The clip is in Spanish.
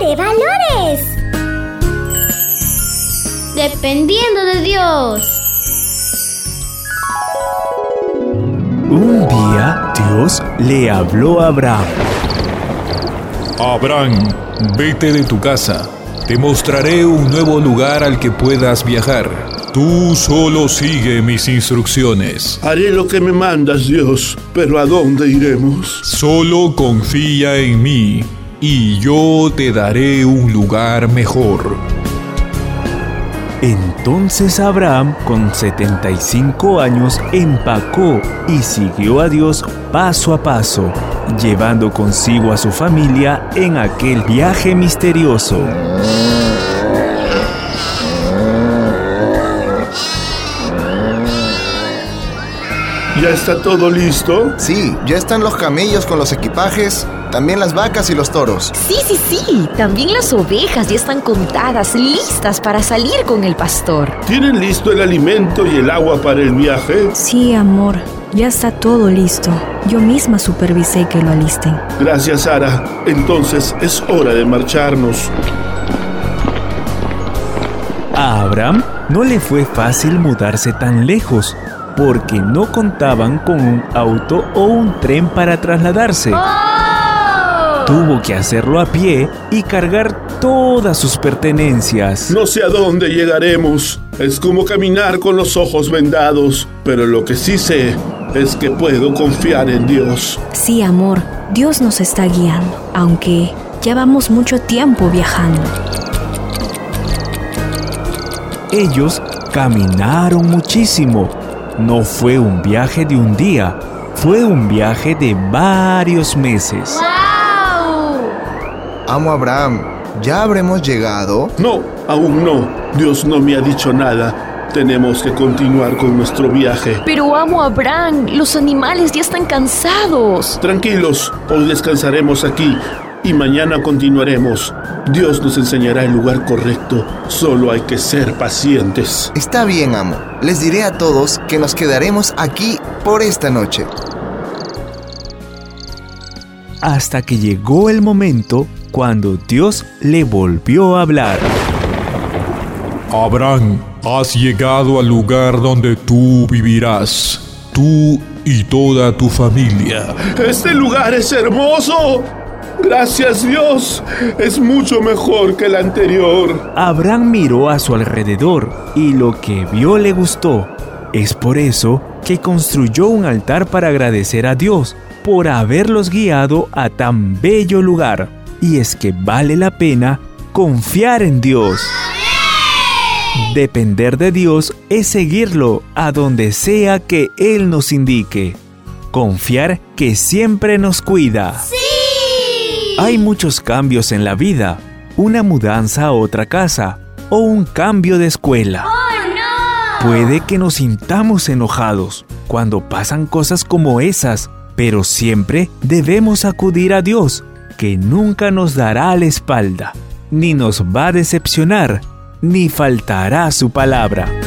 de valores. Dependiendo de Dios. Un día Dios le habló a Abraham. Abraham, vete de tu casa. Te mostraré un nuevo lugar al que puedas viajar. Tú solo sigue mis instrucciones. Haré lo que me mandas, Dios, pero ¿a dónde iremos? Solo confía en mí y yo te daré un lugar mejor. Entonces Abraham, con 75 años, empacó y siguió a Dios paso a paso, llevando consigo a su familia en aquel viaje misterioso. ¿Ya está todo listo? Sí, ya están los camellos con los equipajes, también las vacas y los toros. Sí, sí, sí. También las ovejas ya están contadas, listas para salir con el pastor. ¿Tienen listo el alimento y el agua para el viaje? Sí, amor. Ya está todo listo. Yo misma supervisé que lo alisten. Gracias, Sara. Entonces es hora de marcharnos. A Abraham no le fue fácil mudarse tan lejos porque no contaban con un auto o un tren para trasladarse. Tuvo que hacerlo a pie y cargar todas sus pertenencias. No sé a dónde llegaremos. Es como caminar con los ojos vendados, pero lo que sí sé es que puedo confiar en Dios. Sí, amor, Dios nos está guiando, aunque ya vamos mucho tiempo viajando. Ellos caminaron muchísimo. No fue un viaje de un día, fue un viaje de varios meses. Amo Abraham, ¿ya habremos llegado? No, aún no. Dios no me ha dicho nada. Tenemos que continuar con nuestro viaje. Pero amo a Abraham, los animales ya están cansados. Tranquilos, hoy descansaremos aquí y mañana continuaremos. Dios nos enseñará el lugar correcto, solo hay que ser pacientes. Está bien, amo. Les diré a todos que nos quedaremos aquí por esta noche. Hasta que llegó el momento cuando Dios le volvió a hablar. Abraham, has llegado al lugar donde tú vivirás, tú y toda tu familia. Este lugar es hermoso. Gracias Dios, es mucho mejor que el anterior. Abraham miró a su alrededor y lo que vio le gustó. Es por eso que construyó un altar para agradecer a Dios por haberlos guiado a tan bello lugar. Y es que vale la pena confiar en Dios. Depender de Dios es seguirlo a donde sea que Él nos indique. Confiar que siempre nos cuida. Hay muchos cambios en la vida. Una mudanza a otra casa o un cambio de escuela. Puede que nos sintamos enojados cuando pasan cosas como esas, pero siempre debemos acudir a Dios, que nunca nos dará la espalda, ni nos va a decepcionar, ni faltará su palabra.